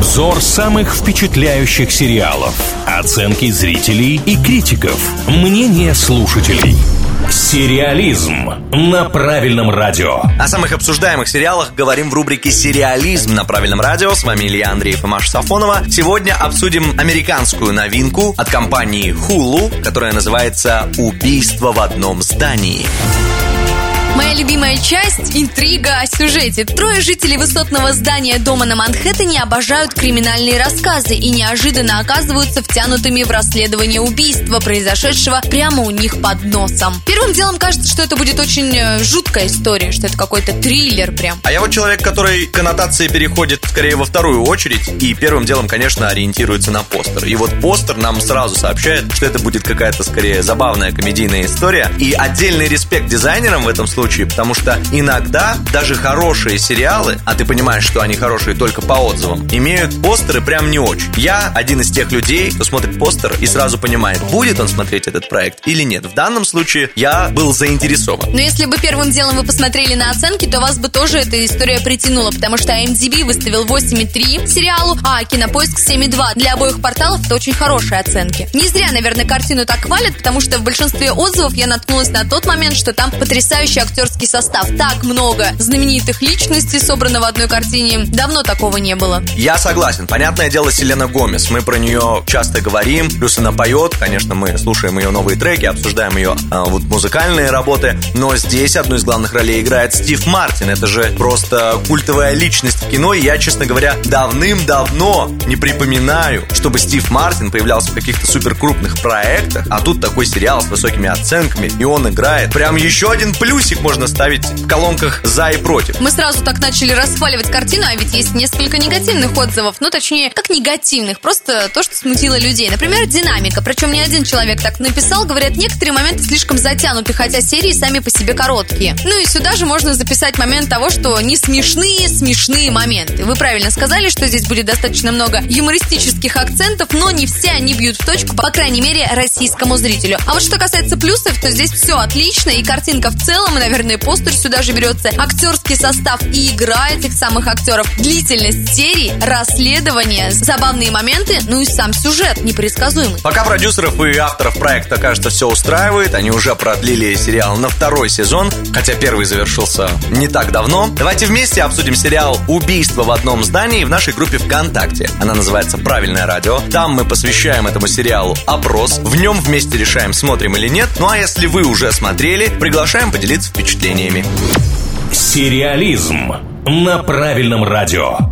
Обзор самых впечатляющих сериалов. Оценки зрителей и критиков. Мнение слушателей. Сериализм на правильном радио. О самых обсуждаемых сериалах говорим в рубрике «Сериализм» на правильном радио. С вами Илья Андреев и Маша Сафонова. Сегодня обсудим американскую новинку от компании Hulu, которая называется «Убийство в одном здании». Моя любимая часть – интрига о сюжете. Трое жителей высотного здания дома на Манхэттене обожают криминальные рассказы и неожиданно оказываются втянутыми в расследование убийства, произошедшего прямо у них под носом. Первым делом кажется, что это будет очень э, жуткая история, что это какой-то триллер прям. А я вот человек, который коннотации переходит скорее во вторую очередь и первым делом, конечно, ориентируется на постер. И вот постер нам сразу сообщает, что это будет какая-то скорее забавная комедийная история. И отдельный респект дизайнерам в этом случае случае, потому что иногда даже хорошие сериалы, а ты понимаешь, что они хорошие только по отзывам, имеют постеры прям не очень. Я один из тех людей, кто смотрит постер и сразу понимает, будет он смотреть этот проект или нет. В данном случае я был заинтересован. Но если бы первым делом вы посмотрели на оценки, то вас бы тоже эта история притянула, потому что IMDb выставил 8,3 сериалу, а Кинопоиск 7,2. Для обоих порталов это очень хорошие оценки. Не зря, наверное, картину так хвалят, потому что в большинстве отзывов я наткнулась на тот момент, что там потрясающий актерский состав. Так много знаменитых личностей собрано в одной картине. Давно такого не было. Я согласен. Понятное дело, Селена Гомес. Мы про нее часто говорим. Плюс она поет. Конечно, мы слушаем ее новые треки, обсуждаем ее а, вот музыкальные работы. Но здесь одну из главных ролей играет Стив Мартин. Это же просто культовая личность в кино. И я, честно говоря, давным-давно не припоминаю, чтобы Стив Мартин появлялся в каких-то супер крупных проектах. А тут такой сериал с высокими оценками. И он играет. Прям еще один плюсик можно ставить в колонках «за» и «против». Мы сразу так начали расхваливать картину, а ведь есть несколько негативных отзывов. Ну, точнее, как негативных, просто то, что смутило людей. Например, динамика. Причем не один человек так написал. Говорят, некоторые моменты слишком затянуты, хотя серии сами по себе короткие. Ну и сюда же можно записать момент того, что не смешные, смешные моменты. Вы правильно сказали, что здесь будет достаточно много юмористических акцентов, но не все они бьют в точку, по крайней мере, российскому зрителю. А вот что касается плюсов, то здесь все отлично, и картинка в целом, и, наверное, постер сюда же берется, актерский состав и игра этих самых актеров, длительность серии, расследование, забавные моменты, ну и сам сюжет непредсказуемый. Пока продюсеров и авторов проекта, кажется, все устраивает, они уже продлили сериал на второй сезон, хотя первый завершился не так давно. Давайте вместе обсудим сериал «Убийство в одном здании» в нашей группе ВКонтакте. Она называется «Правильное радио». Там мы посвящаем этому сериалу опрос. В нем вместе решаем, смотрим или нет. Ну а если вы уже смотрели, приглашаем поделиться впечатлениями. Сериализм на правильном радио.